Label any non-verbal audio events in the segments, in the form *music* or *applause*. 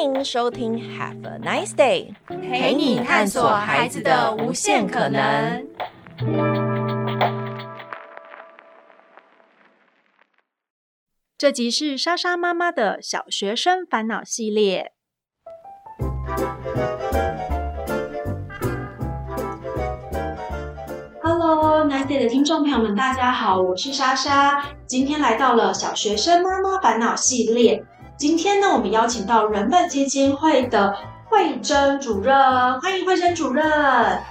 欢迎收听 Have a Nice Day，陪你探索孩子的无限可能。这集是莎莎妈妈的小学生烦恼系列。Hello，Nice Day 的听众朋友们，大家好，我是莎莎，今天来到了小学生妈妈烦恼系列。今天呢，我们邀请到人本基金会的慧珍主任，欢迎慧珍主任。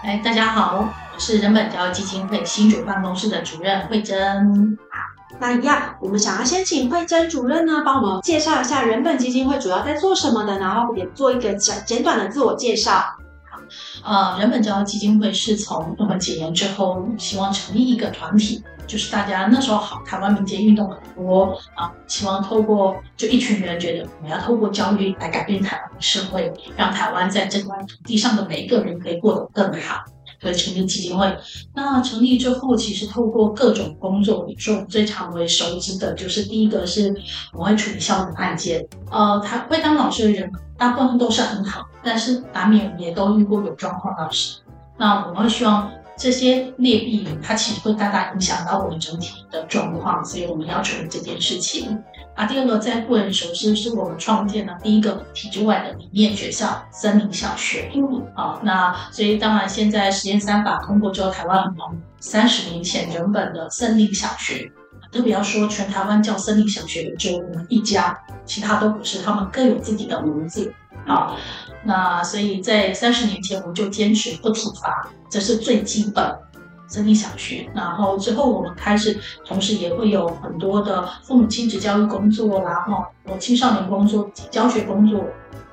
哎，大家好，我是人本教育基金会新竹办公室的主任慧珍。好，那一样，我们想要先请慧珍主任呢，帮我们介绍一下人本基金会主要在做什么的，然后也做一个简简短的自我介绍。好，呃，人本教育基金会是从我们几年之后，希望成立一个团体。就是大家那时候好，台湾民间运动很多啊，希望透过就一群人觉得我们要透过教育来改变台湾的社会，让台湾在这块土地上的每一个人可以过得更好，所以成立基金会。那成立之后，其实透过各种工作，比如说我们最常为熟知的就是第一个是我会处理校园案件，呃，他会当老师的人大部分都是很好，但是难免也都遇过有状况老师，那我们会希望。这些劣币，它其实会大大影响到我们整体的状况，所以我们要处理这件事情。啊，第二个在个人熟知是我们创建的第一个体制外的理念学校——森林小学。嗯，好，那所以当然现在实验三法通过之后，台湾很忙。三十年前原本的森林小学，特别要说全台湾叫森林小学的只有我们一家，其他都不是，他们各有自己的名字。好。那所以在三十年前，我们就坚持不体罚，这是最基本森林小学。然后之后我们开始，同时也会有很多的父母亲职教育工作，然后有青少年工作、教学工作，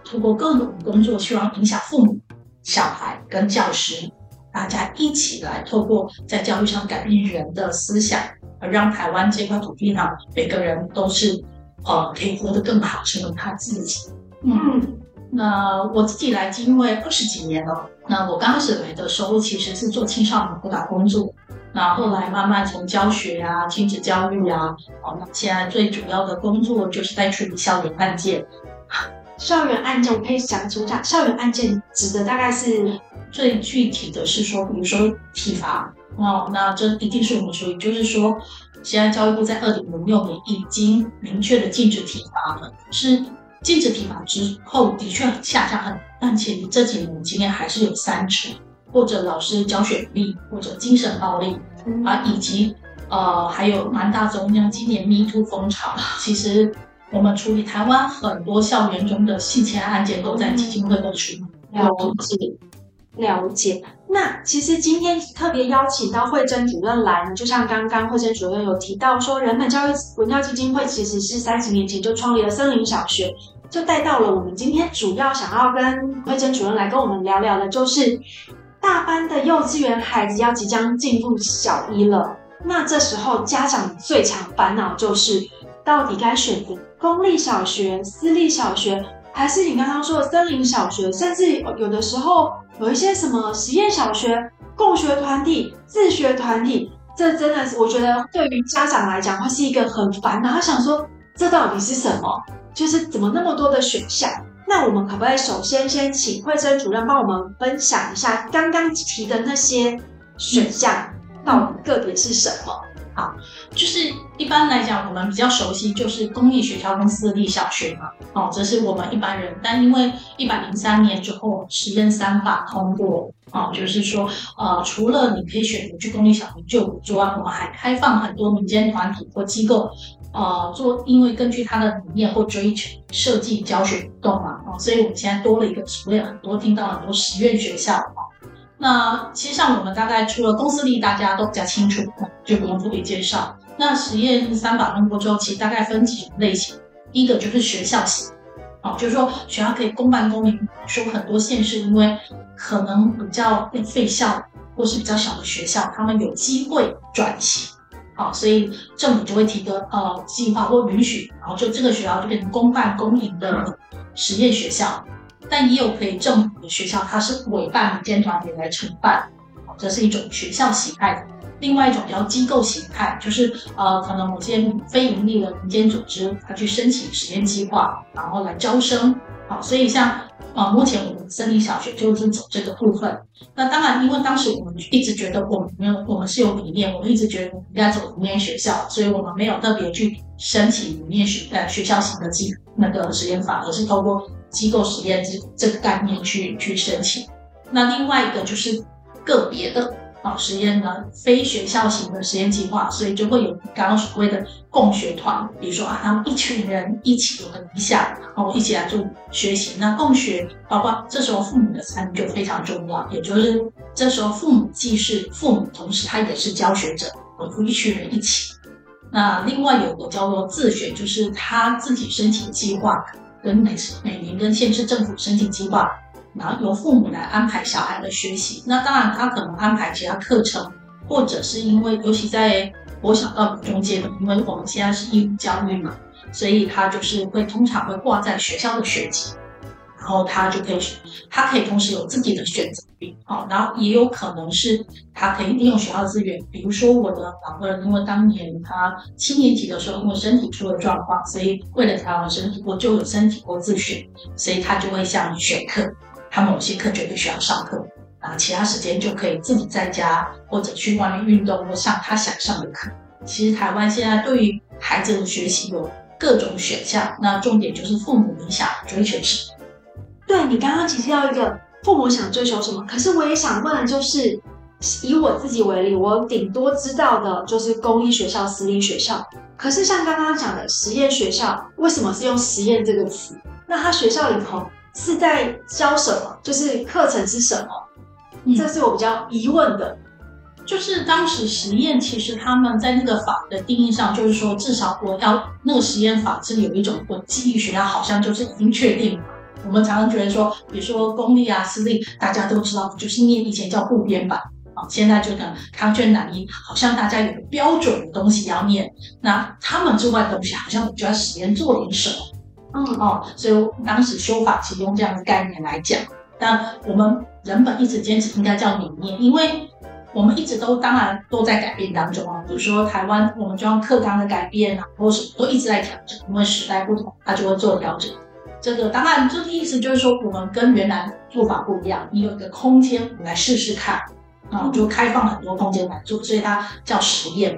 通过各种工作，希望影响父母、小孩跟教师，大家一起来透过在教育上改变人的思想，而让台湾这块土地上每个人都是呃可以活得更好，成为他自己。嗯。那我自己来基金会二十几年了。那我刚开始来的时候，其实是做青少年辅导工作。那后来慢慢从教学啊、亲子教育啊，哦，那现在最主要的工作就是在处理校园案件。*laughs* 校园案件，我可以讲出一下，校园案件指的大概是最具体的是说，比如说体罚哦，那这一定是我们属于，就是说，现在教育部在二零零六年已经明确的禁止体罚了，是。禁止体罚之后，的确下降很，但其实这几年今天还是有三成，或者老师教学不力，或者精神暴力，啊，以及呃还有蛮大中央今年 Me Too 风潮，其实我们处理台湾很多校园中的性侵案件都在基金会的处理。了解，了解。那其实今天特别邀请到慧珍主任来呢，就像刚刚慧珍主任有提到说，人本教育文教基金会其实是三十年前就创立了森林小学。就带到了我们今天主要想要跟慧珍主任来跟我们聊聊的，就是大班的幼稚园孩子要即将进入小一了。那这时候家长最常烦恼就是，到底该选择公立小学、私立小学，还是你刚刚说的森林小学？甚至有的时候有一些什么实验小学、共学团体、自学团体，这真的是我觉得对于家长来讲会是一个很烦恼。他想说，这到底是什么？就是怎么那么多的选项？那我们可不可以首先先请慧珍主任帮我们分享一下刚刚提的那些选项到底个别是什么？好，就是一般来讲，我们比较熟悉就是公立学校跟私立小学嘛。哦，这是我们一般人。但因为一百零三年之后实验三法通过，哦，就是说，呃，除了你可以选择去公立小学就读之外，我们还开放很多民间团体或机构。呃，做因为根据他的理念或追求设计教学活动嘛，哦，所以我们现在多了一个职位，很多听到很多实验学校哦。那其实像我们大概除了公私立，大家都比较清楚，就不用特别介绍。那实验三法通过之后，其实大概分几种类型。第一个就是学校型，哦，就是说学校可以公办公营，说很多县市因为可能比较被废校或是比较小的学校，他们有机会转型。好，所以政府就会提个呃计划或允许，然后就这个学校就变成公办公营的实验学校，但也有可以政府的学校，它是委办民间团体来承办，这是一种学校形态。另外一种叫机构形态，就是呃可能某些非盈利的民间组织，它去申请实验计划，然后来招生，好，所以像啊，目前我们森林小学就是走这个部分。那当然，因为当时我们一直觉得我们没有，我们是有理念，我们一直觉得我们应该走理念学校，所以我们没有特别去申请理念学呃学校型的计那个实验法，而是透过机构实验这这个概念去去申请。那另外一个就是个别的。啊，实验呢，非学校型的实验计划，所以就会有刚刚所谓的共学团，比如说啊，他们一群人一起有个理想，然后一起来做学习。那共学，包括这时候父母的参与就非常重要，也就是这时候父母既是父母，同时他也是教学者，和一群人一起。那另外有个叫做自学，就是他自己申请计划，跟每每年跟县市政府申请计划。然后由父母来安排小孩的学习，那当然他可能安排其他课程，或者是因为尤其在国小到中阶的，因为我们现在是义务教育嘛，所以他就是会通常会挂在学校的学籍，然后他就可以，他可以同时有自己的选择权，好，然后也有可能是他可以利用学校资源，比如说我的老二，因为当年他七年级的时候因为身体出了状况，所以为了调养身体，我就有身体过自学，所以他就会像选课。他某些课绝对需要上课，然后，其他时间就可以自己在家或者去外面运动或上他想上的课。其实台湾现在对于孩子的学习有各种选项，那重点就是父母你想追求什么。对，你刚刚其实要一个父母想追求什么，可是我也想问的就是，以我自己为例，我顶多知道的就是公立学校、私立学校。可是像刚刚讲的实验学校，为什么是用实验这个词？那他学校里头？是在教什么？就是课程是什么？嗯，这是我比较疑问的。就是当时实验，其实他们在那个法的定义上，就是说至少我要那个实验法是有一种我记忆学校好像就是已经确定了。我们常常觉得说，比如说公立啊、私立，大家都知道，就是念以前叫部编版啊，现在就可能康轩南音，好像大家有个标准的东西要念。那他们之外的东西，好像我就要实验做点什么。嗯哦，所以当时修法其实用这样的概念来讲，但我们人本一直坚持应该叫理念，因为我们一直都当然都在改变当中啊。比如说台湾，我们就用课纲的改变啊，或什么都一直在调整，因为时代不同，它就会做调整。这个当然，这个意思就是说，我们跟原来做法不一样，你有一个空间，我来试试看啊，就开放很多空间来做，所以它叫实验。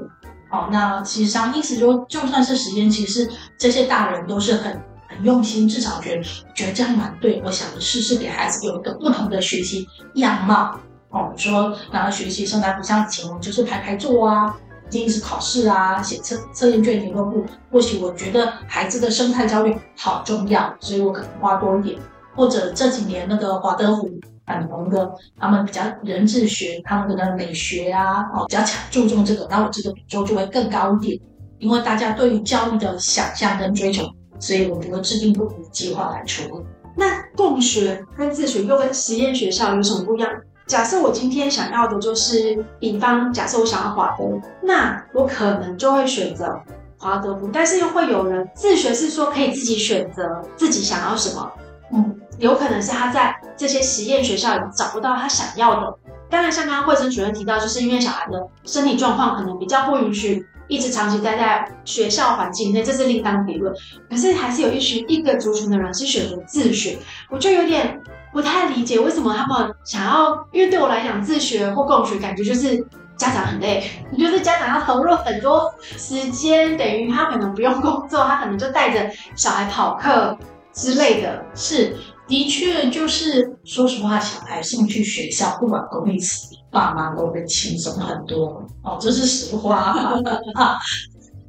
好，那其实上意思就就算是实验，其实这些大人都是很。很用心，至少觉得觉得这样蛮对。我想试试给孩子有一个不同的学习样貌哦。说然后学习生态不像以前，我就是排排坐啊，一定是考试啊，写测测验卷、联络簿。或许我觉得孩子的生态教育好重要，所以我可能花多一点。或者这几年那个华德福很红的，他们比较人智学，他们的美学啊，哦比较强注重这个，那我这个比重就会更高一点，因为大家对于教育的想象跟追求。所以我觉得制定不同的计划来处理。那共学跟自学又跟实验学校有什么不一样？假设我今天想要的就是，比方假设我想要华德，那我可能就会选择华德福。但是又会有人自学是说可以自己选择自己想要什么，嗯，有可能是他在这些实验学校里找不到他想要的。当然，像刚刚惠珍主任提到，就是因为小孩的身体状况可能比较不允许。一直长期待在学校环境内，这是另当别论。可是还是有一群一个族群的人是选择自学，我就有点不太理解为什么他们想要。因为对我来讲，自学或共学感觉就是家长很累，就是家长要投入很多时间，等于他可能不用工作，他可能就带着小孩跑课之类的。是，的确就是说实话，小孩送去学校，不管公立私立。爸妈都会轻松很多哦，这是实话啊。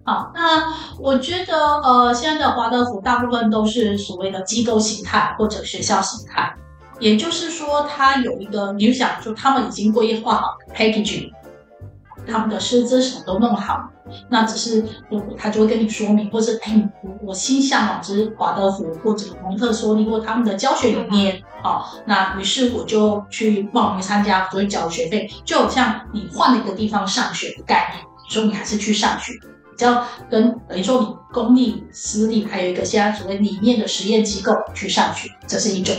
好，那我觉得呃，现在的华德福大部分都是所谓的机构形态或者学校形态，也就是说，他有一个，你就想说，他们已经规划好 packaging。他们的师资什么都弄好，那只是我他就会跟你说明，或是哎，我我心向往之华德福或者蒙特梭利或他们的教学理念，哦，那于是我就去报名参加，所以缴学费，就好像你换了一个地方上学的概念，所以你还是去上学，比较跟等于说你公立、私立还有一个现在所谓理念的实验机构去上学，这是一种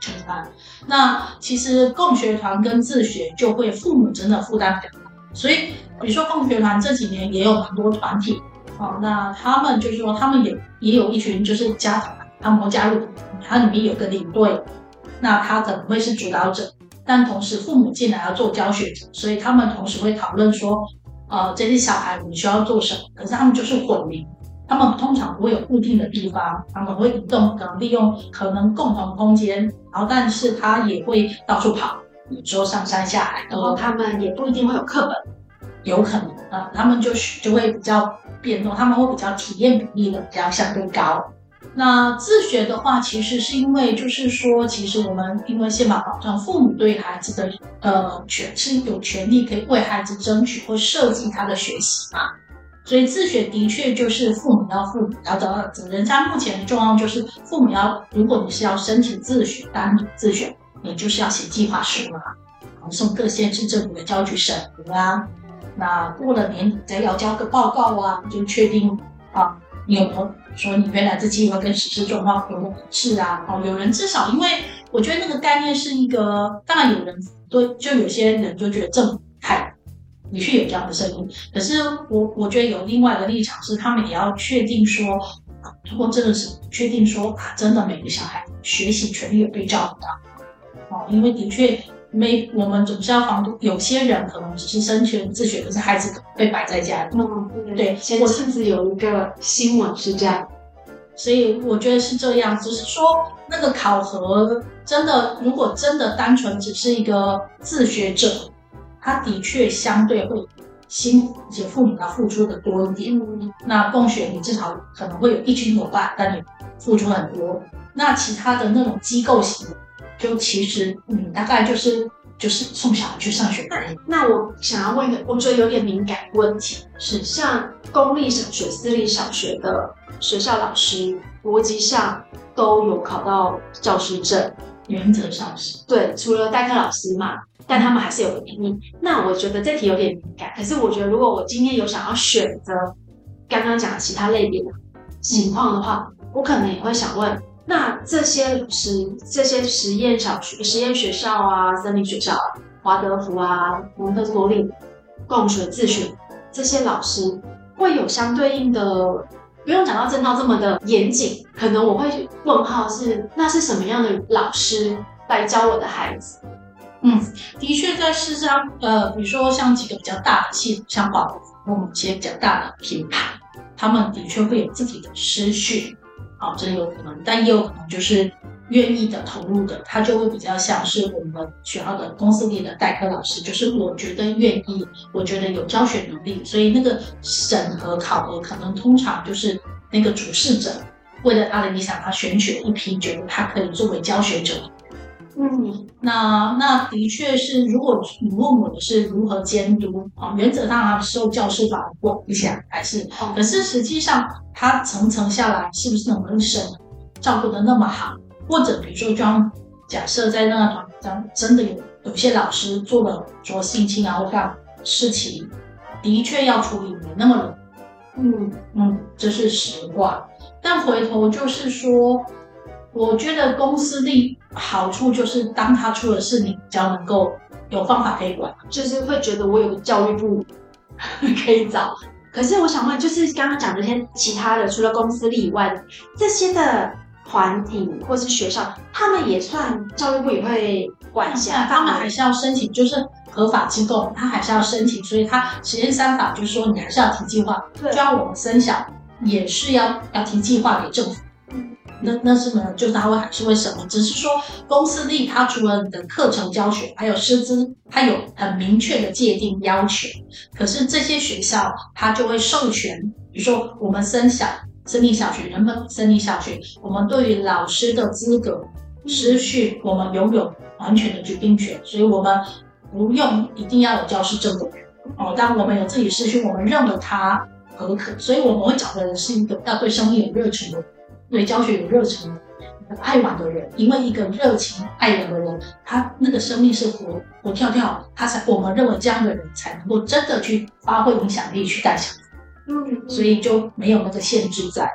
承担。那其实共学团跟自学就会父母真的负担比较大。所以，比如说共学团这几年也有很多团体，哦，那他们就是说，他们也也有一群就是家长他们会加入，他里面有个领队，那他可能会是主导者，但同时父母进来要做教学，所以他们同时会讨论说，呃，这些小孩你需要做什么？可是他们就是混龄，他们通常不会有固定的地方，他们会移动，可能利用可能共同空间，然后但是他也会到处跑，有时候上山下海，然后他们也不一定会有课本，有可能啊，他们就就会比较变动，他们会比较体验比例的比较相对高。那自学的话，其实是因为就是说，其实我们因为宪法保障父母对孩子的呃权是有权利可以为孩子争取或设计他的学习嘛，所以自学的确就是父母要负要找到责任。像目前的状况就是父母要，如果你是要申请自学单自学，你就是要写计划书啊，然后送各县市政府的教育局审核啊，那过了年底再要交个报告啊，就确定啊。你有没有说你原来的计划跟实施状况有没有一致啊？哦，有人至少，因为我觉得那个概念是一个，当然有人对，就有些人就觉得政府，的确有这样的声音。可是我我觉得有另外一个立场是，他们也要确定说，如果真的是确定说啊，真的每个小孩学习权利有被照顾到，哦，因为的确。没，我们总是要防堵。有些人可能只是生前自学，可是孩子被摆在家里。嗯，对，对。前阵子有一个新闻是这样，所以我觉得是这样。只是说那个考核真的，如果真的单纯只是一个自学者，他的确相对会辛苦，而且父母要付出的多一点。嗯，那共学你至少可能会有一群伙伴，但你付出很多。那其他的那种机构型的。就其实，嗯，大概就是就是送小孩去上学而已。那我想要问一个，我觉得有点敏感问题，是像公立小学、私立小学的学校老师，逻辑上都有考到教师证，原则上是。对，除了代课老师嘛，但他们还是有个名义。那我觉得这题有点敏感，可是我觉得如果我今天有想要选择刚刚讲的其他类别的情况的话，我可能也会想问。那这些实，这些实验小学、实验学校啊、森林学校、华德福啊、蒙特梭利、共学自学，这些老师会有相对应的，不用讲到正到这么的严谨，可能我会问号是，那是什么样的老师来教我的孩子？嗯，的确，在市上，呃，比如说像几个比较大的系，像华德福，我们一些比较大的品牌，他们的确会有自己的师训。好，这有可能，但也有可能就是愿意的投入的，他就会比较像是我们学校的公司里的代课老师，就是我觉得愿意，我觉得有教学能力，所以那个审核考核可能通常就是那个主事者为了他的理想，他选取了一批觉得他可以作为教学者。嗯，那那的确是，如果你问我的是如何监督啊，原则上他受教师法管一下还是，可是实际上他层层下来是不是能够审照顾的那么好？或者比如说，装假设在那个团上真的有有些老师做了说性侵啊或干事情，的确要处理没那么容易。嗯嗯，这是实话。但回头就是说。我觉得公私立好处就是，当他出了事，你比较能够有方法可以管，就是会觉得我有个教育部 *laughs* 可以找。可是我想问，就是刚刚讲这些其他的，除了公司力以外的这些的团体或是学校，他们也算教育部也会管辖，他们还是要申请，就是合法机构，他还是要申请。所以他实验三法就是说，你还是要提计划，就像我们生小也是要要提计划给政府。那那是呢，就是他会还是会什么，只是说公司立它除了你的课程教学，还有师资，它有很明确的界定要求。可是这些学校它就会授权，比如说我们森小森林小学、人本森林小学，我们对于老师的资格、失去，我们拥有完全的决定权，所以我们不用一定要有教师证的人哦。当我们有自己失去，我们认为他合格，所以我们会找的人是一个要对生命有热忱的人。对教学有热忱、爱玩的人，因为一个热情爱玩的人，他那个生命是活活跳跳，他才我们认为这样的人才能够真的去发挥影响力，去带小孩。嗯，所以就没有那个限制在。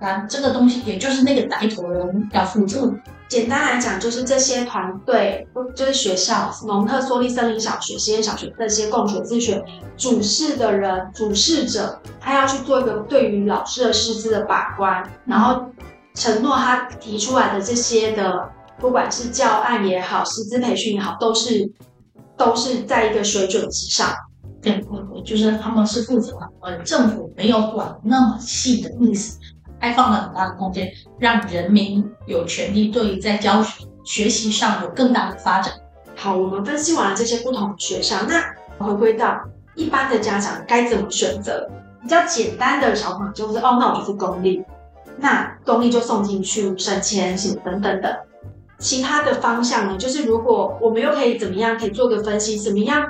啊，这个东西也就是那个带头人要负责。简单来讲，就是这些团队，就是学校，蒙特梭利森林小学、实验小学这些共学自学主事的人、主事者，他要去做一个对于老师的师资的把关，然后承诺他提出来的这些的，不管是教案也好，师资培训也好，都是都是在一个水准之上。对，就是他们是负责的，呃，政府没有管那么细的意思，开放了很大的空间，让人民有权利对于在教学学习上有更大的发展。好，我们分析完了这些不同的学校，那回归到一般的家长该怎么选择？比较简单的小朋友就是哦，那我就是公立，那公立就送进去省钱什么等等的。其他的方向呢，就是如果我们又可以怎么样，可以做个分析，怎么样？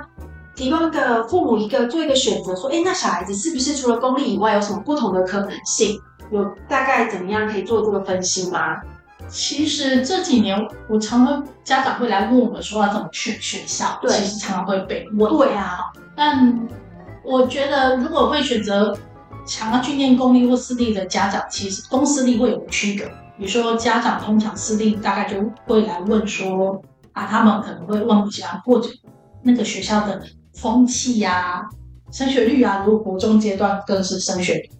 提供一个父母一个做一个选择，说，哎，那小孩子是不是除了公立以外有什么不同的可能性？有大概怎么样可以做这个分析吗？其实这几年我常常家长会来问我们说要怎么选学校，对，其实常常会被问。对啊，但我觉得如果会选择想要去念公立或私立的家长，其实公私立会有区隔。比如说家长通常私立大概就会来问说，啊，他们可能会问一下，或者那个学校的。风气呀、啊，升学率啊，如果国中阶段更是升学率。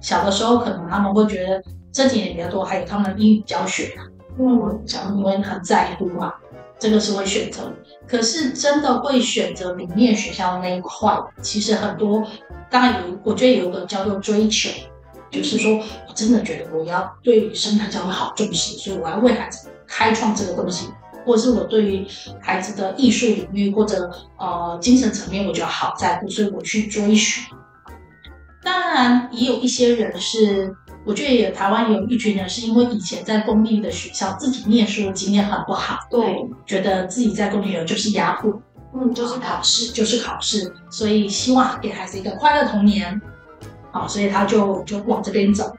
小的时候可能他们会觉得这几年比较多，还有他们的英语教学啊，嗯，讲因为很在乎嘛，这个是会选择。可是真的会选择里面学校那一块，其实很多，当然有，我觉得有个叫做追求，就是说我真的觉得我要对生态教育好重视，所以我要为孩子开创这个东西。或者是我对于孩子的艺术领域或者呃精神层面，我觉得好在乎，所以我去追寻。当然，也有一些人是，我觉得也台湾有一群人是因为以前在公立的学校自己念书的经验很不好，对，觉得自己在公立有就是压迫，嗯，就是考试，就是考试，所以希望给孩子一个快乐童年，好，所以他就就往这边走，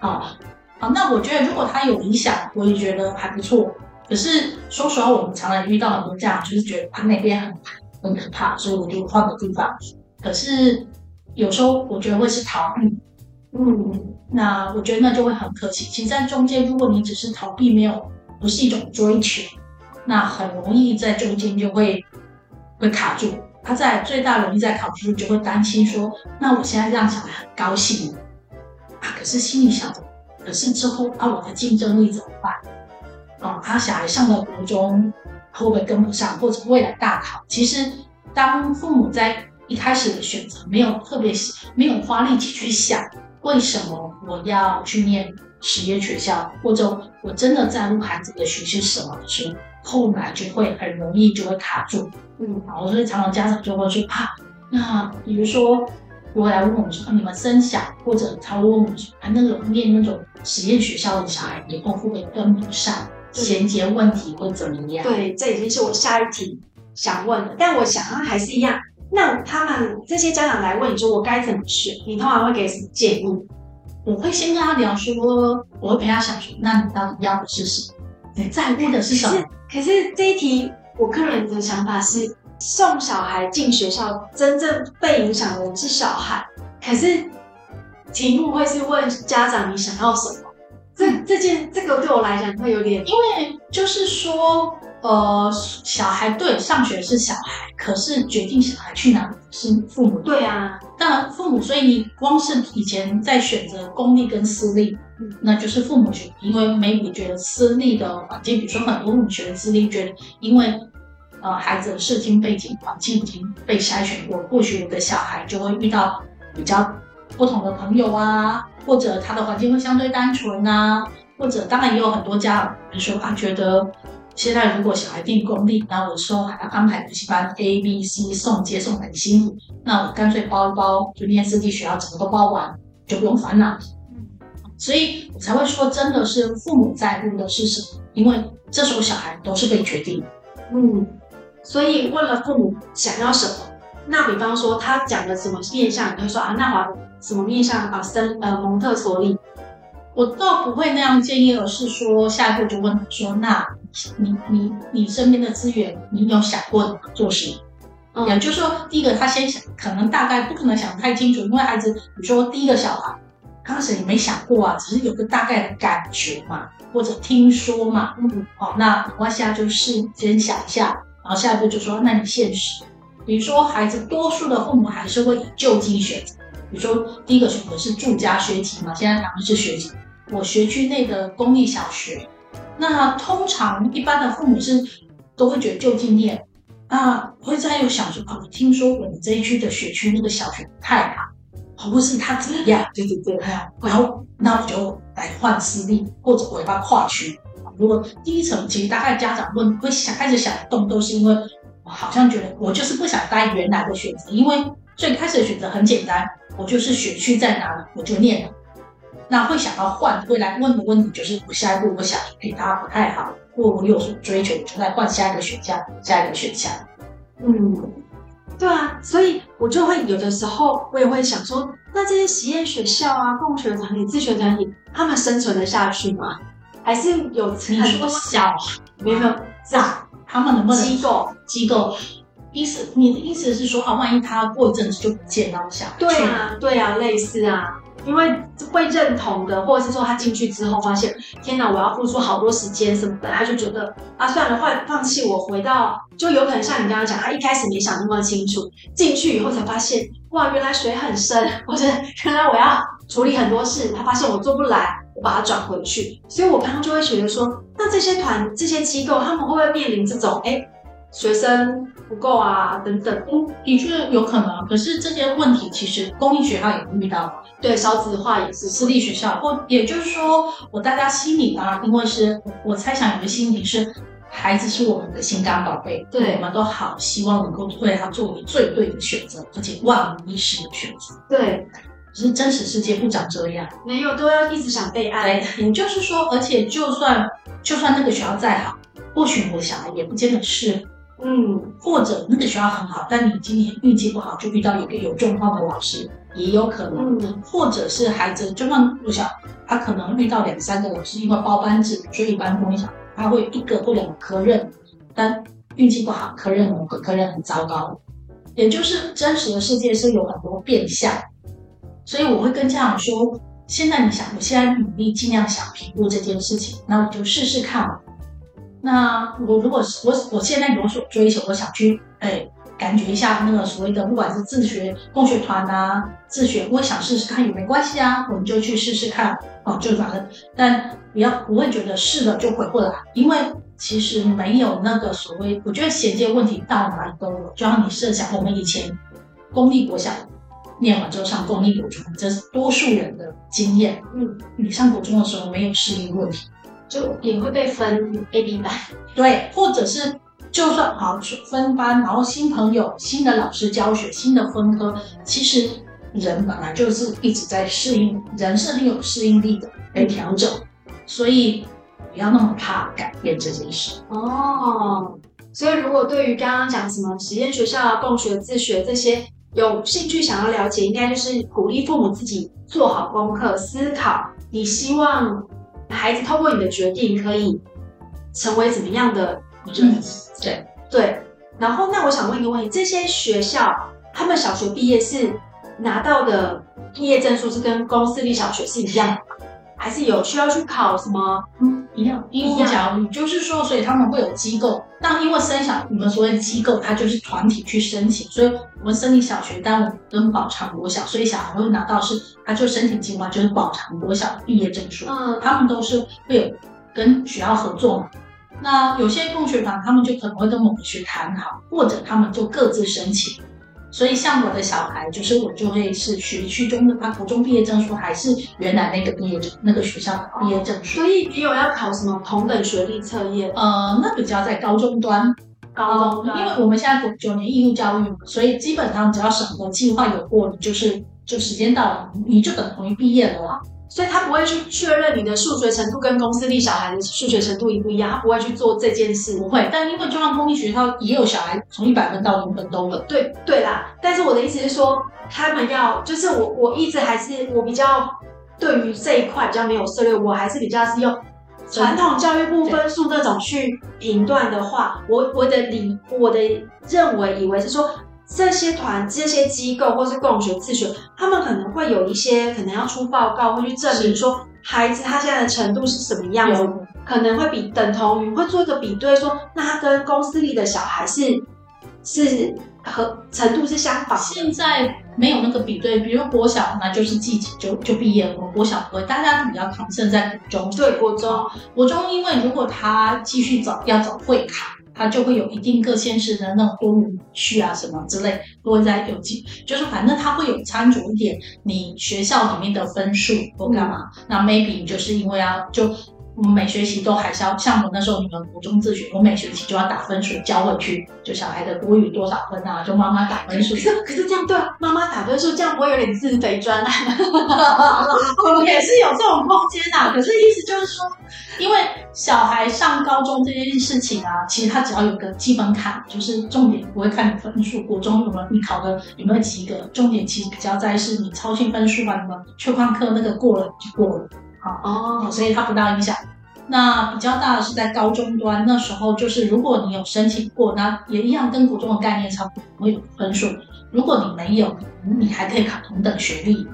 好，好，那我觉得如果他有理想，我也觉得还不错。可是说实话，我们常常遇到很多家长，就是觉得他那边很很可怕，所以我就换个地方。可是有时候我觉得会是逃避，嗯，那我觉得那就会很可惜。其实，在中间，如果你只是逃避，没有不是一种追求，那很容易在中间就会会卡住。他在最大容易在考试就会担心说，那我现在让小孩很高兴啊，可是心里想着，可是之后啊，我的竞争力怎么办？哦，他小孩上了国中会不会跟不上，或者未来大考？其实，当父母在一开始的选择没有特别没有花力气去想，为什么我要去念实验学校，或者我真的在乎孩子的学习什么的时候，后来就会很容易就会卡住。嗯，好，所以常常家长就会说啊，那比如说我来问我们说，你们生小，或者他会问我们说，啊，那种念那种实验学校的小孩以后会不会跟不上？衔接问题会怎么样？对，这已经是我下一题想问的。但我想要，还是一样。那他们这些家长来问你说我该怎么选，你通常会给什么建议？我会先跟他聊说，我会陪他想说，那你到底要的是什么？你在乎的是什么？可是这一题，我个人的想法是，送小孩进学校，真正被影响的人是小孩。可是题目会是问家长，你想要什么？这这件这个对我来讲会有点，因为就是说，呃，小孩对上学是小孩，可是决定小孩去哪里是父母。对啊，当然父母，所以你光是以前在选择公立跟私立，嗯，那就是父母选，因为 maybe 觉得私立的环境，比如说很多父母选私立，觉得因为呃孩子的社经背景环境已经被筛选过，或许有的小孩就会遇到比较不同的朋友啊。或者他的环境会相对单纯啊，或者当然也有很多家长，比如说他觉得现在如果小孩定公立，那我说还要安排补习班 A、B、C 送接送很辛苦，那我干脆包一包，就念私立学校，整个都包完，就不用烦恼。所以我才会说，真的是父母在乎的是什么？因为这时候小孩都是被决定。嗯，所以问了父母想要什么，那比方说他讲的什么面向，你会说啊，那好。什么面向啊？森呃蒙特梭利，我倒不会那样建议，而是说下一步就问他说：“那你你你身边的资源，你有想过做什么？”嗯，也就是说，第一个他先想，可能大概不可能想太清楚，因为孩子，比如说第一个小孩，刚开始也没想过啊，只是有个大概的感觉嘛，或者听说嘛。嗯，好，那我现在就是先想一下，然后下一步就说：“那你现实，比如说孩子，多数的父母还是会以就近选择。”比如说，第一个选择是住家学籍嘛，现在讲的是学籍。我学区内的公立小学，那通常一般的父母是都会觉得就近念，那会再有想说啊，我听说我们这一区的学区那个小学不太好，或是他怎么样，对对对，然后那我就来换私立，或者我要跨区。如果第一层，其实大概家长问会想开始想动，都是因为我好像觉得我就是不想待原来的选择，因为最开始的选择很简单，我就是选区在哪里我就念了。那会想要换，未来问的问题就是我下一步我想给他不太好，或我有所追求，就再换下一个选项，下一个选项。嗯，对啊，所以我就会有的时候我也会想说，那这些实验学校啊、共学团体、自学团体，他们生存得下去吗？还是有很多小没有大，他们能不能机构机构？意思你的意思是说啊，万一他过一阵子就不见了，想对啊。对啊，类似啊，因为会认同的，或者是说他进去之后发现，天哪，我要付出好多时间什么的，他就觉得啊，算了，换放弃，我回到就有可能像你刚刚讲，他一开始没想那么清楚，进去以后才发现，哇，原来水很深，或者原来我要处理很多事，他发现我做不来。我把它转回去，所以我刚刚就会觉得说，那这些团、这些机构，他们会不会面临这种，哎，学生不够啊，等等？嗯，的确有可能。可是这些问题其实公立学校也会遇到，对，少子化也是私立学校，或也就是说，我大家心里啊，因为是我猜想有个心理是，孩子是我们的心肝宝贝，对，我们都好希望能够为他做为最对的选择，而且万无一失的选择，对。可是真实世界不长这样，没有，都要一直想被爱。对，也就是说，而且就算就算那个学校再好，或许我的小孩也不见得是，嗯，或者那个学校很好，但你今年运气不好，就遇到一个有状况的老师，也有可能。嗯，或者是孩子就算不小，他可能遇到两三个老师，因为包班制，所以一般公立小他会一个或两个科任，但运气不好，科任某个科任很糟糕。也就是真实的世界是有很多变相。所以我会跟家长说，现在你想，我现在努力尽量想评估这件事情，那我就试试看。那我如果是我我现在有所追求，我想去哎感觉一下那个所谓的不管是自学共学团啊，自学，我想试试看也没关系啊，我们就去试试看哦，就反正但不要不会觉得试了就回不来，因为其实没有那个所谓，我觉得衔接问题到哪里都有，就像你设想我们以前公立国小。念完之后上公立国中，这是多数人的经验。嗯，你上国中的时候没有适应问题，就也会被分 A、B 班。对，或者是就算好分班，然后新朋友、新的老师教学、新的分科，其实人本来就是一直在适应，人是很有适应力的，来调整。所以不要那么怕改变这件事。哦，所以如果对于刚刚讲什么实验学校、共学、自学这些。有兴趣想要了解，应该就是鼓励父母自己做好功课，思考你希望孩子透过你的决定可以成为怎么样的人。嗯、对对。然后，那我想问一个问题：这些学校他们小学毕业是拿到的毕业证书是跟公私立小学是一样的吗？还是有需要去考什么？嗯，一样，义务教育，就是说，所以他们会有机构。那因为生小，你们所谓机构，它就是团体去申请，所以我们森林小学但我们跟宝长国小，所以小孩会拿到是，他就申请计划就是宝长国小的毕业证书。嗯，他们都是会有跟学校合作嘛。那有些共学团，他们就可能会跟某个学谈好，或者他们就各自申请。所以，像我的小孩，就是我就会是学区中的，他国中毕业证书还是原来那个毕业证，那个学校的毕业证书。所以你有要考什么同等学历测验？呃，那比较在高中端，高中端，因为我们现在九年义务教育，所以基本上只要审核计划有过，你就是就时间到了，你就等同于毕业了。所以他不会去确认你的数学程度跟公司立小孩的数学程度一不一样，他不会去做这件事。不会，但因为就像公立学校也有小孩从一百分到零分都有。对对啦，但是我的意思是说，他们要就是我我一直还是我比较对于这一块比较没有涉猎，我还是比较是用传统教育部分数那种去评断的话，我我的理我的认为以为是说。这些团、这些机构或是共学、自学，他们可能会有一些可能要出报告，会去证明说孩子他现在的程度是什么样子，可能会比等同于会做一个比对说，说那他跟公司里的小孩是是和程度是相仿。现在没有那个比对，比如国小那就是季节就就毕业了，我们国小不会，大家比较抗胜在国中。对，国中，国中因为如果他继续找要找会考，他就会有一定各县市的那种多语序啊什么之类，落在有机，就是反正他会有掺杂一点你学校里面的分数或干嘛，那 maybe 就是因为要就。我们每学期都还是要，像我那时候你们国中自学，我每学期就要打分数交回去，就小孩的国语多少分啊，就妈妈打分数。可是可是这样对，妈妈打分数这样不会有点自肥专啊？也是有这种空间的，可是意思就是说，因为小孩上高中这件事情啊，其实他只要有个基本卡，就是重点不会看你分数，国中有没有你考的有没有及格，重点其实比较在是你操心分数啊，什么缺旷课那个过了就过了。哦，所以它不大影响。那比较大的是在高中端，那时候就是如果你有申请过，那也一样跟国中的概念差不多，会有分数。如果你没有，你还可以考同等学历。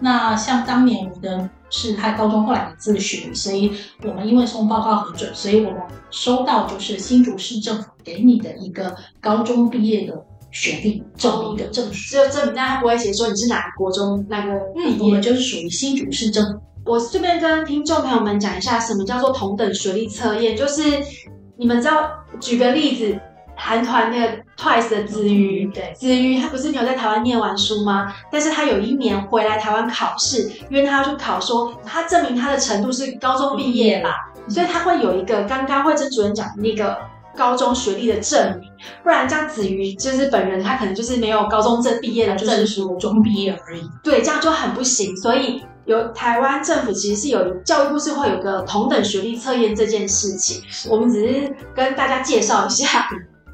那像当年我的是他高中后来的自学，所以我们因为送报告核准，所以我们收到就是新竹市政府给你的一个高中毕业的学历证明的证书，只有证明，但他不会写说你是哪个国中那个毕业。我们就是属于新竹市政府。我顺便跟听众朋友们讲一下，什么叫做同等学历测验？就是你们知道，举个例子，韩团那个 Twice 的子瑜，对，子瑜他不是没有在台湾念完书吗？但是他有一年回来台湾考试，因为他要去考说，他证明他的程度是高中毕业啦，所以他会有一个刚刚惠珍主任讲的那个高中学历的证明，不然这样子瑜就是本人他可能就是没有高中证毕业的证书，中毕业而已，对，这样就很不行，所以。有台湾政府其实是有教育部是会有个同等学历测验这件事情，我们只是跟大家介绍一下。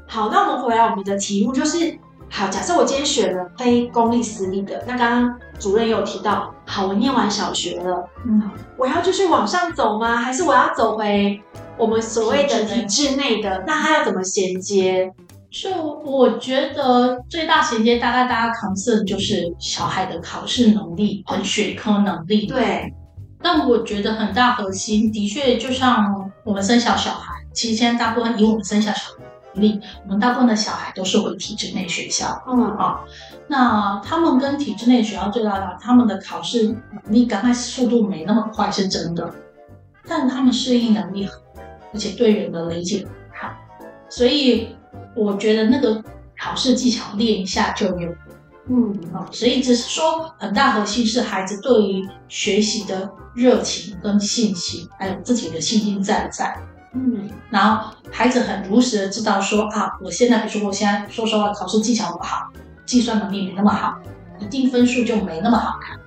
好，那我们回来我们的题目就是，好，假设我今天选了非公立私立的，那刚刚主任也有提到，好，我念完小学了，嗯，我要继续往上走吗？还是我要走回我们所谓的体制内的？那它要怎么衔接？就我觉得最大衔接，大概大家 concern 就是小孩的考试能力和学科能力。对，但我觉得很大核心的确，就像我们生小小孩，其实现在大部分以我们生小小孩为例，我们大部分的小孩都是回体制内学校。嗯啊，那他们跟体制内学校最大的，他们的考试能力刚开始速度没那么快，是真的，但他们适应能力很，而且对人的理解很好，所以。我觉得那个考试技巧练一下就有，嗯啊，所以只是说很大核心是孩子对于学习的热情跟信心，还有自己的信心在不在，嗯，然后孩子很如实的知道说啊，我现在比如说我现在说实话考试技巧不好，计算能力没那么好，一定分数就没那么好看。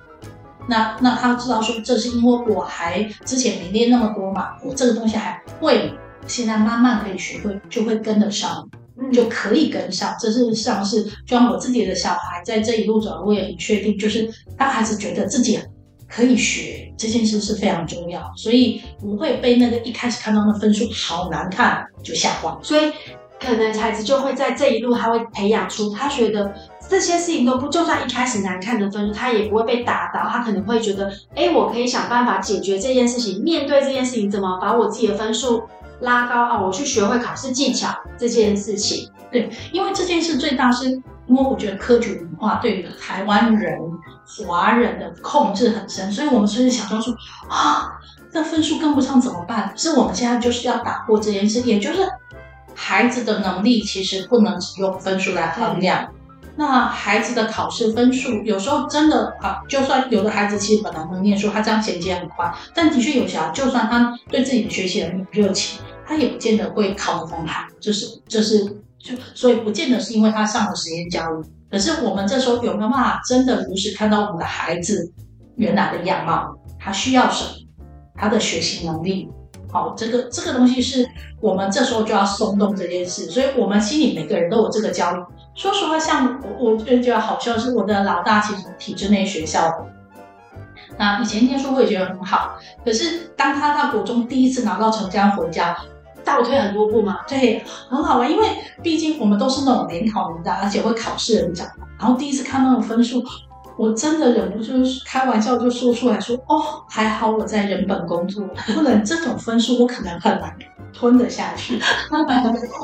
那那他知道说这是因为我还之前没练那么多嘛，我这个东西还会，现在慢慢可以学会，就会跟得上。就可以跟上，这是像是，就像我自己的小孩在这一路走，我也很确定，就是当孩子觉得自己可以学这件事是非常重要，所以不会被那个一开始看到的分数好难看就吓坏。所以可能孩子就会在这一路，他会培养出他觉得这些事情都不，就算一开始难看的分数，他也不会被打倒，他可能会觉得，哎，我可以想办法解决这件事情，面对这件事情，怎么把我自己的分数。拉高啊！我去学会考试技巧这件事情，对，因为这件事最大是，因为我觉得科举文化对于台湾人、华人的控制很深，所以我们甚至想说说啊，那分数跟不上怎么办？是我们现在就是要打破这件事，也就是孩子的能力其实不能只用分数来衡量。那孩子的考试分数有时候真的啊，就算有的孩子其实本来能念书，他这样衔接很快，但的确有些，就算他对自己的学习很有热情。他也不见得会考得很好，就是就是就所以不见得是因为他上了实验教育。可是我们这时候有没有办法真的如实看到我们的孩子原来的样貌？他需要什么？他的学习能力？好，这个这个东西是我们这时候就要松动这件事。所以我们心里每个人都有这个焦虑。说实话，像我我就觉得好笑是我的老大其实体制内学校的，那以前念书会觉得很好，可是当他到国中第一次拿到成绩回家。倒退很多步嘛，对，很好玩，因为毕竟我们都是那种联考人的，而且会考试人长。然后第一次看那种分数，我真的忍不住开玩笑就说出来说：“哦，还好我在人本工作，不然这种分数我可能很难吞得下去。”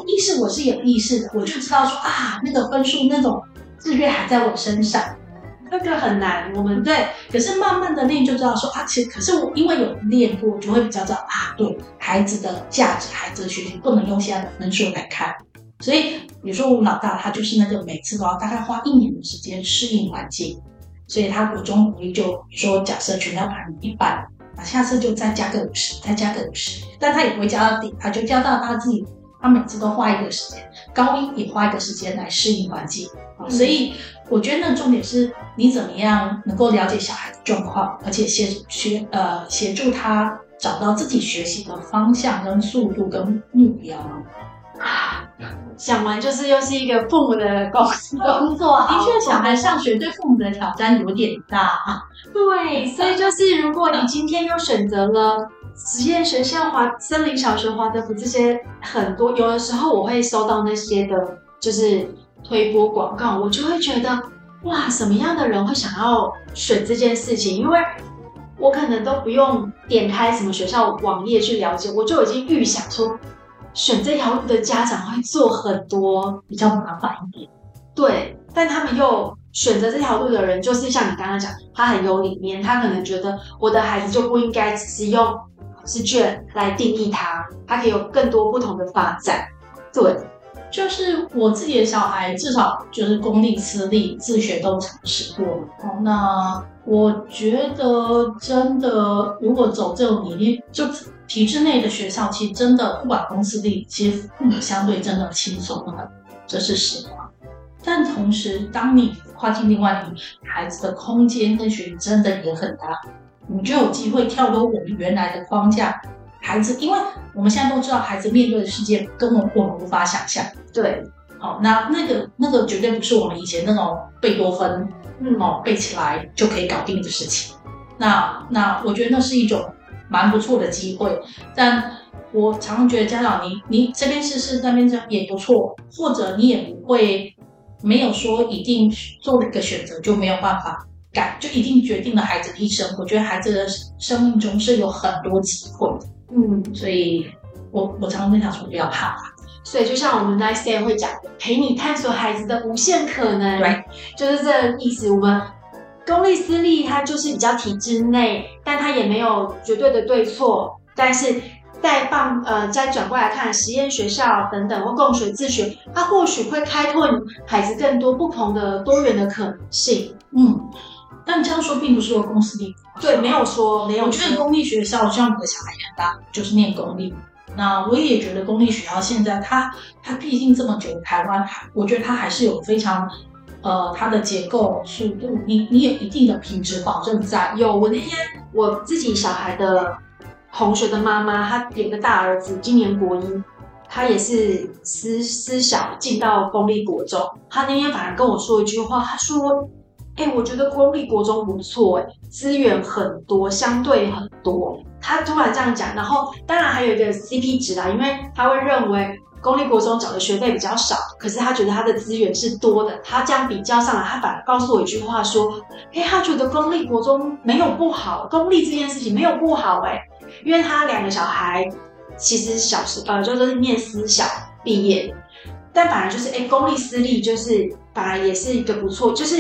意识我是有意识的，我就知道说啊，那个分数那种制约还在我身上。那个很难。我们对，可是慢慢的练就知道说啊，其实可是我因为有练过，就会比较知道啊，对孩子的价值、孩子的学习不能用现在的分数来看。所以比如说我们老大，他就是那个每次都要大概花一年的时间适应环境，所以他国中努力就说，假设全校排名一百，那下次就再加个五十，再加个五十，但他也不会加到底，他就加到他自己。他每次都花一个时间，高一也花一个时间来适应环境，嗯，所以我觉得那重点是你怎么样能够了解小孩的状况，而且协学呃协助他找到自己学习的方向跟速度跟目标。啊，讲完就是又是一个父母的工工作，的确，小孩上学对父母的挑战有点大啊。对，所以就是如果你今天又选择了。实验学校、华森林小学、华德福这些很多，有的时候我会收到那些的，就是推播广告，我就会觉得哇，什么样的人会想要选这件事情？因为我可能都不用点开什么学校网页去了解，我就已经预想说，选这条路的家长会做很多比较麻烦一点。对，但他们又选择这条路的人，就是像你刚刚讲，他很有理念，他可能觉得我的孩子就不应该只是用。试卷来定义他，他可以有更多不同的发展。对，就是我自己的小孩，至少就是公立、私立、自学都尝试过。哦，那我觉得真的，如果走这种理念，就体制内的学校，其实真的不管公私立，其实父母相对真的轻松很，这是实话。但同时，当你跨进另外一个孩子的空间跟学习，真的也很大。你就有机会跳脱我们原来的框架，孩子，因为我们现在都知道，孩子面对的世界根本我们无法想象。对，好，那那个那个绝对不是我们以前那种贝多芬，嗯，哦，背起来就可以搞定的事情。那那我觉得那是一种蛮不错的机会，但我常常觉得家长，你你这边试试，那边这样也不错，或者你也不会没有说一定做了一个选择就没有办法。改就一定决定了孩子的一生。我觉得孩子的生命中是有很多机会的，嗯，所以我我常常跟他说不要怕。所以就像我们 Nice Day 会讲的，陪你探索孩子的无限可能，对，就是这个意思。我们公立私立它就是比较体制内，但它也没有绝对的对错。但是再放呃再转过来看实验学校等等或共学自学，它或许会开拓孩子更多不同的多元的可能性，嗯。但这样说并不是说公私立，对，没有说，没有说。我觉得公立学校像我的小孩也很大，就是念公立。那我也觉得公立学校现在它它毕竟这么久，台湾还我觉得它还是有非常呃它的结构速度，你你有一定的品质保证在。有，我那天我自己小孩的同学的妈妈，她有个大儿子今年国一，他也是私私小进到公立国中，他那天反而跟我说一句话，他说。哎、我觉得公立国中不错，哎，资源很多，相对很多。他突然这样讲，然后当然还有一个 CP 值啦，因为他会认为公立国中缴的学费比较少，可是他觉得他的资源是多的。他这样比较上来，他反而告诉我一句话说：“哎、他觉得公立国中没有不好，公立这件事情没有不好，哎，因为他两个小孩其实小时呃就都是念私小毕业，但反而就是哎、公立私立就是反而也是一个不错，就是。”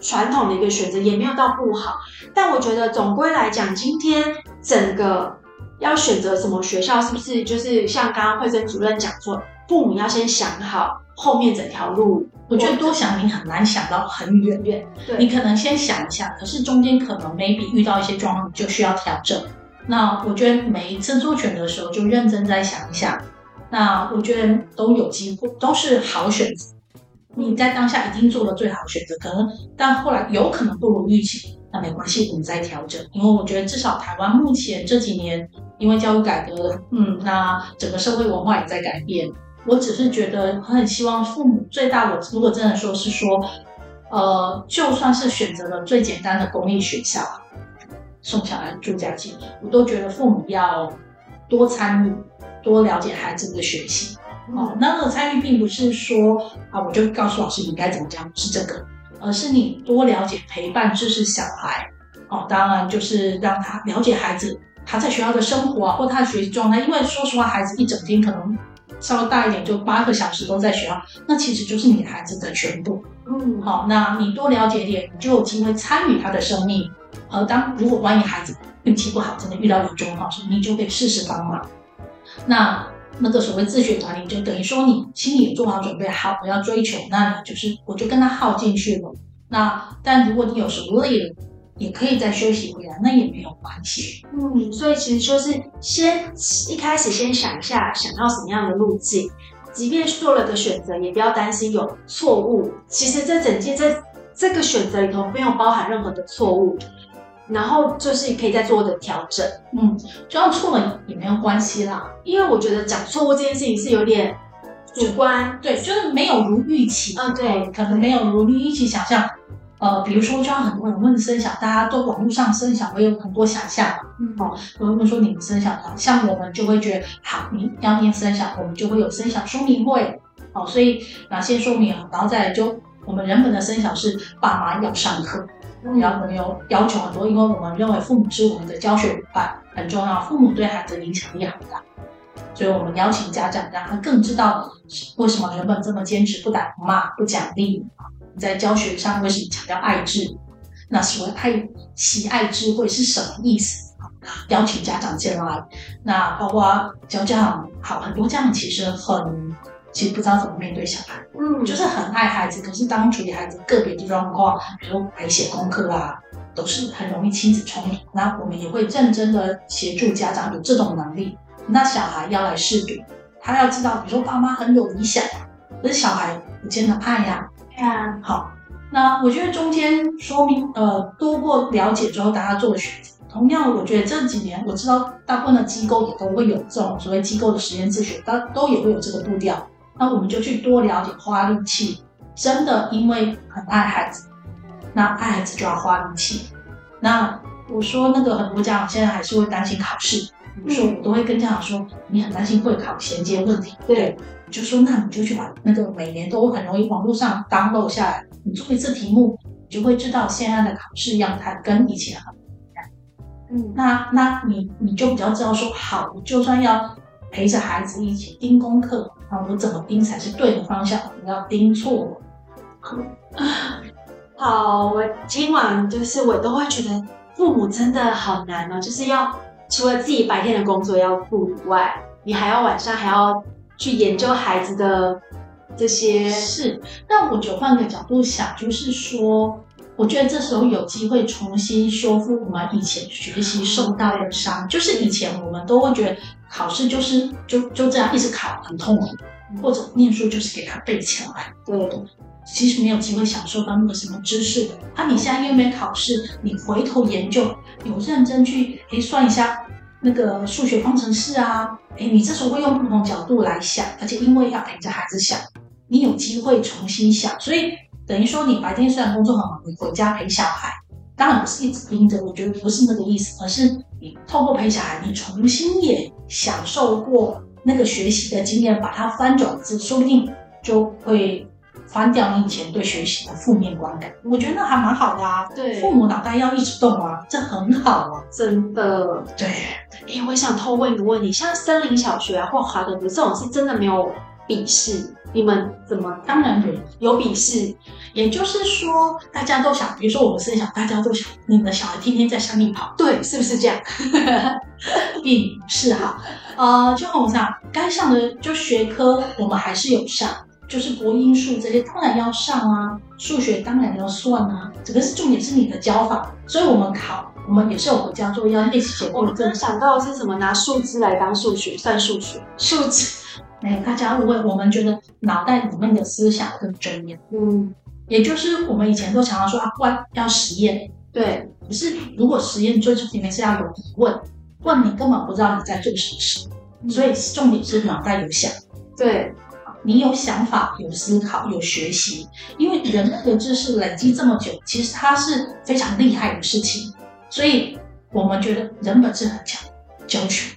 传统的一个选择也没有到不好，但我觉得总归来讲，今天整个要选择什么学校，是不是就是像刚刚惠珍主任讲说，父母要先想好后面整条路。我觉得多想你很难想到很远远，对，你可能先想一下，可是中间可能 maybe 遇到一些状况就需要调整。那我觉得每一次做选择的时候就认真再想一下，那我觉得都有机会，都是好选择。你在当下已经做了最好的选择，可能但后来有可能不如预期，那没关系，我们再调整。因为我觉得至少台湾目前这几年，因为教育改革，嗯，那整个社会文化也在改变。我只是觉得很希望父母最大，的如果真的说是说，呃，就算是选择了最简单的公立学校，送小孩住家去，我都觉得父母要多参与，多了解孩子的学习。哦，那个参与并不是说啊，我就告诉老师你该怎么讲，不是这个，而是你多了解、陪伴、支持小孩。哦，当然就是让他了解孩子他在学校的生活啊，或他的学习状态。因为说实话，孩子一整天可能稍微大一点，就八个小时都在学校，那其实就是你孩子的全部。嗯，好，那你多了解点，你就有机会参与他的生命。而当如果万一孩子运气不好，真的遇到有状况时，你就可以适时帮忙。那那个所谓自学管理就等于说你心里做好准备，好，我要追求，那你就是我就跟他耗进去了。那但如果你有什么累了，也可以再休息回来，那也没有关系。嗯，所以其实就是先一开始先想一下想要什么样的路径，即便做了个选择，也不要担心有错误。其实这整件这这个选择里头没有包含任何的错误，然后就是可以再做的调整。嗯，就算错了也没有关系啦，因为我觉得讲错误这件事情是有点主观，对，就是没有如预期。啊，对，可能没有如预期想象。呃，比如说，就像很多人问生小，大家都网络上生小会有很多想象嘛。嗯，哦，有人说你们生小，像我们就会觉得，好，你要念生小，我们就会有生小说明会。哦，所以哪些说明，然后再来就我们人本的生小是爸妈要上课，然后我们有要求很多，因为我们认为父母是我们的教学伙伴，很重要，父母对孩子影响力很大，所以我们邀请家长，让他更知道为什么原本这么坚持不打不骂不奖励。在教学上为什么强调爱智？那所谓爱喜爱智慧是什么意思？邀请家长进来，那包括教家长，好，很多家长其实很，其实不知道怎么面对小孩，嗯，就是很爱孩子，可是当处理孩子个别的状况，比如说白写功课啊，都是很容易亲子冲突。那我们也会认真的协助家长有这种能力。那小孩要来试读，他要知道，比如说爸妈很有理想，可是小孩不见得爱呀。啊，好，那我觉得中间说明，呃，多过了解之后，大家做的选择。同样，我觉得这几年我知道大部分的机构也都会有这种所谓机构的实验自学，都都也会有这个步调。那我们就去多了解，花力气。真的，因为很爱孩子，那爱孩子就要花力气。那我说那个很多家长现在还是会担心考试，比如说我都会跟家长说，你很担心会考衔接问题，对。就说，那你就去把那个每年都很容易网络上 download 下来，你做一次题目，你就会知道现在的考试样态跟以前很不一样。嗯，那那你你就比较知道说，好，我就算要陪着孩子一起盯功课，那我怎么盯才是对的方向？你要盯错了。好，我今晚就是我都会觉得父母真的好难哦，就是要除了自己白天的工作要顾以外，你还要晚上还要。去研究孩子的这些事，但我就换个角度想，就是说，我觉得这时候有机会重新修复我们以前学习受到的伤。就是以前我们都会觉得考试就是就就这样一直考很痛苦，或者念书就是给他背起来。对，其实没有机会享受到那个什么知识的。啊，你现在又没考试，你回头研究，有认真去诶算一下。那个数学方程式啊，哎，你这时候会用不同角度来想，而且因为要陪着孩子想，你有机会重新想，所以等于说你白天虽然工作很忙，你回家陪小孩，当然不是一直盯着，我觉得不是那个意思，而是你透过陪小孩，你重新也享受过那个学习的经验，把它翻转子，说不定就会。翻掉你以前对学习的负面观感，我觉得那还蛮好的啊。对，父母脑袋要一直动啊，这很好啊，真的。对，哎，我想偷问一个问题，像森林小学啊或华德福这种是真的没有笔试，你们怎么？当然有，有笔试。也就是说，大家都想，比如说我们生小，大家都想，你们的小孩天天在山里跑，对，是不是这样？*laughs* 并不是哈，呃，就我们讲，该上的就学科，我们还是有上。就是国英数这些当然要上啊，数学当然要算啊，这个是重点是你的教法，所以我们考，我们也是有回家作业要练习写过的。我真的想到的是什么？拿树枝来当数学，算数学，数枝。哎，大家误会，我们觉得脑袋里面的思想更重要。嗯，也就是我们以前都常常说啊，问要实验，对，可是如果实验做出里面是要有疑问，问你根本不知道你在做什么事，所以重点是脑袋有想，对。你有想法、有思考、有学习，因为人类的知识累积这么久，其实它是非常厉害的事情。所以我们觉得人本是很强，教学，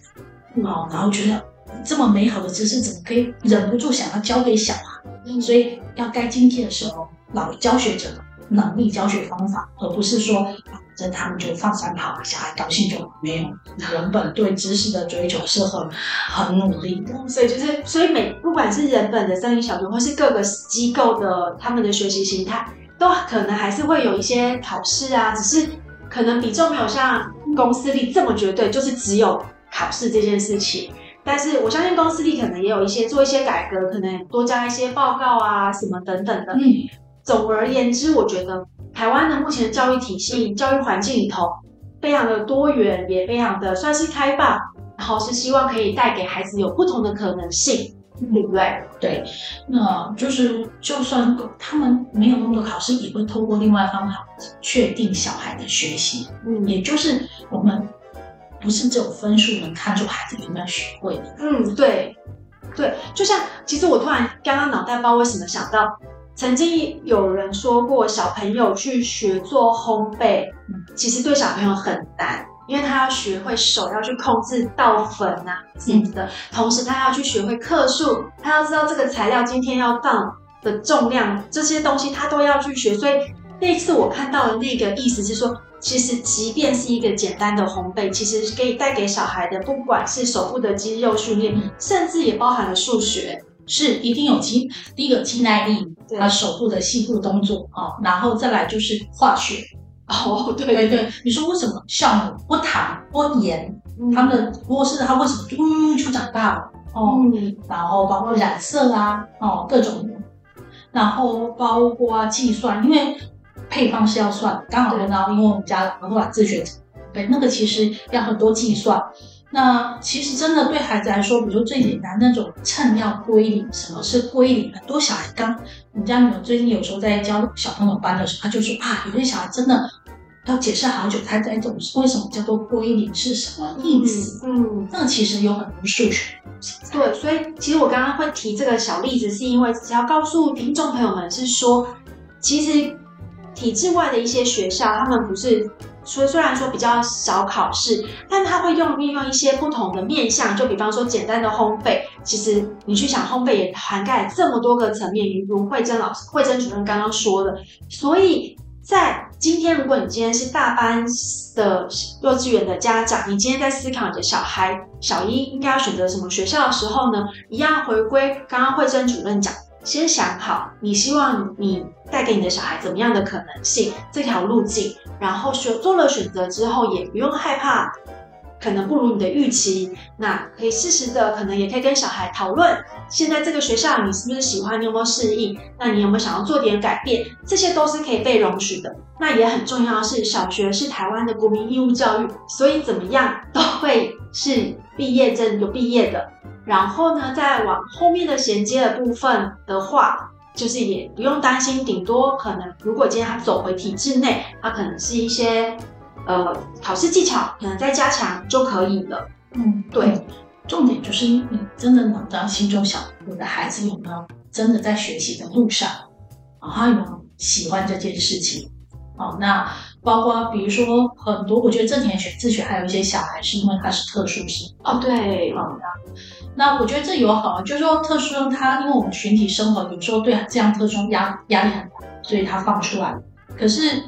好，然后觉得这么美好的知识怎么可以忍不住想要教给小孩？所以要该精进的时候，老教学者的能力、教学方法，而不是说这他们就放三跑，小孩高兴就没有。人本对知识的追求是很很努力的，所以就是所以每不管是人本的森林小学，或是各个机构的他们的学习形态，都可能还是会有一些考试啊，只是可能比重没有像公私立这么绝对，就是只有考试这件事情。但是我相信公私立可能也有一些做一些改革，可能多加一些报告啊什么等等的。嗯，总而言之，我觉得台湾的目前的教育体系、教育环境里头非常的多元，也非常的算是开放，然后是希望可以带给孩子有不同的可能性，对不对？对，那就是就算他们没有那么多考试，也会透过另外方法确定小孩的学习。嗯，也就是我们。不是只有分数能看出孩子有没有学会的。嗯，对，对，就像其实我突然刚刚脑袋不知道为什么想到，曾经有人说过，小朋友去学做烘焙，其实对小朋友很难，因为他要学会手要去控制倒粉啊什么的，同时他要去学会克数，他要知道这个材料今天要放的重量，这些东西他都要去学。所以那次我看到的那个意思是说。其实，即便是一个简单的烘焙，其实可以带给小孩的，不管是手部的肌肉训练，甚至也包含了数学，是一定有肌，第一个肌耐力，他手部的细部动作啊，然后再来就是化学。哦，对对对，你说为什么酵母不糖不盐，他们的锅是它为什么就嗯就长大了哦？嗯，然后包括染色啊，哦各种，然后包括计算，因为。配方是要算，刚好轮到，因为我们家老板自学，对，那个其实要很多计算。那其实真的对孩子来说，比如最简单那种称要归零，什么是归零？很多小孩刚，我们家女儿最近有时候在教小朋友班的时候，他就说啊，有些小孩真的要解释好久他才懂，为什么叫做归零是什么意思？嗯，嗯，那其实有很多数学。对，所以其实我刚刚会提这个小例子，是因为只要告诉听众朋友们是说，其实。体制外的一些学校，他们不是所以虽然说比较少考试，但他会用运用一些不同的面向，就比方说简单的烘焙，其实你去想烘焙也涵盖这么多个层面，如慧珍老师、慧珍主任刚刚说的。所以在今天，如果你今天是大班的幼稚园的家长，你今天在思考你的小孩小一应该要选择什么学校的时候呢，一样回归刚刚慧珍主任讲。先想好，你希望你带给你的小孩怎么样的可能性，这条路径，然后选做了选择之后，也不用害怕，可能不如你的预期，那可以适时的，可能也可以跟小孩讨论，现在这个学校你是不是喜欢，你有没有适应，那你有没有想要做点改变，这些都是可以被容许的。那也很重要的是，小学是台湾的国民义务教育，所以怎么样都会是毕业证有毕业的。然后呢，再往后面的衔接的部分的话，就是也不用担心，顶多可能如果今天他走回体制内，他可能是一些呃考试技巧可能再加强就可以了。嗯，对，重点就是你真的能到心中想，我的孩子有没有真的在学习的路上，啊，他有没有喜欢这件事情？哦，那包括比如说很多，我觉得正田学自学还有一些小孩是因为他是特殊生哦，对，嗯，那我觉得这有好，就是说特殊生他因为我们群体生活有时候对这样特殊压压力很大，所以他放出来。可是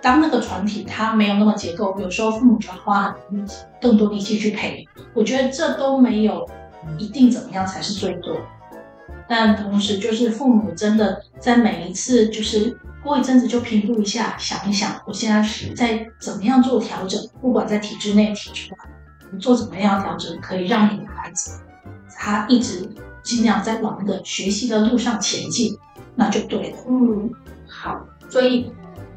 当那个团体他没有那么结构，有时候父母就要花更多力气去陪。我觉得这都没有一定怎么样才是最多，但同时就是父母真的在每一次就是。过一阵子就评估一下，想一想，我现在是在怎么样做调整？不管在体制内、体制外，你做怎么样调整，可以让你的孩子他一直尽量在往那个学习的路上前进，那就对了。嗯，好。所以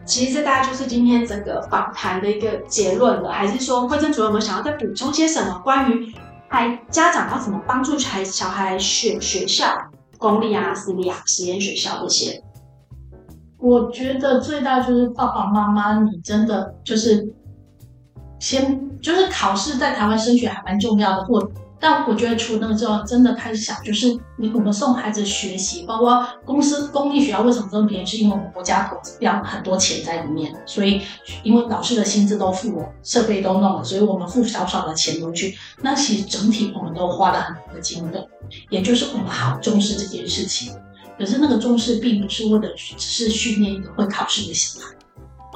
其实这大概就是今天整个访谈的一个结论了。还是说，慧珍主任有没有想要再补充些什么？关于孩家长要怎么帮助孩小孩选学校，公立啊、私立啊、实验学校这些？我觉得最大就是爸爸妈妈，你真的就是先就是考试，在台湾升学还蛮重要的。我但我觉得除了那个之后，真的开始想，就是你我们送孩子学习，包括公司公立学校为什么这么便宜，是因为我们国家投资要很多钱在里面，所以因为老师的薪资都付了，设备都弄了，所以我们付少少的钱都去。那其实整体我们都花了很多的经费，也就是我们好重视这件事情。可是那个重视并不是为了只是训练一个会考试的小孩，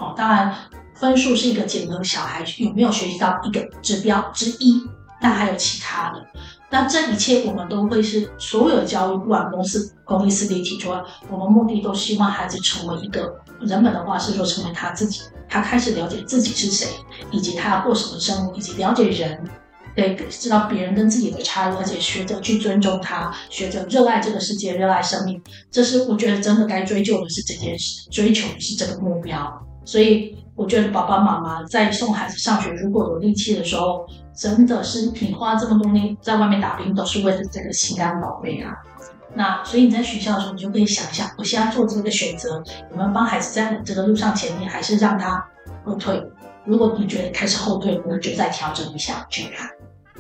哦，当然分数是一个检核小孩有没有学习到一个指标之一，但还有其他的。那这一切我们都会是所有教育，不管公司、公立、私立提出，我们目的都希望孩子成为一个人本的话是说成为他自己，他开始了解自己是谁，以及他要过什么生活，以及了解人，对，知道别人跟自己的差异，而且学着去尊重他，学着热爱这个世界，热爱生命。这是我觉得真的该追究的是这件事，追求的是这个目标。所以我觉得爸爸妈妈在送孩子上学，如果有力气的时候。真的是你花这么多年在外面打拼，都是为了这个心肝宝贝啊。那所以你在学校的时候，你就可以想一下，我现在做这个选择，有没有帮孩子在这个路上前进，还是让他后退？如果你觉得开始后退，我们就再调整一下去看。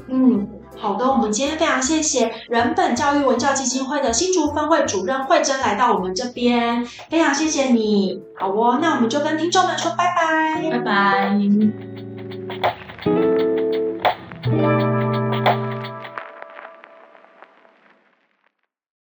嗯，好的。我们今天非常谢谢人本教育文教基金会的新竹分会主任惠珍来到我们这边，非常谢谢你。好哦，那我们就跟听众们说拜拜，拜拜。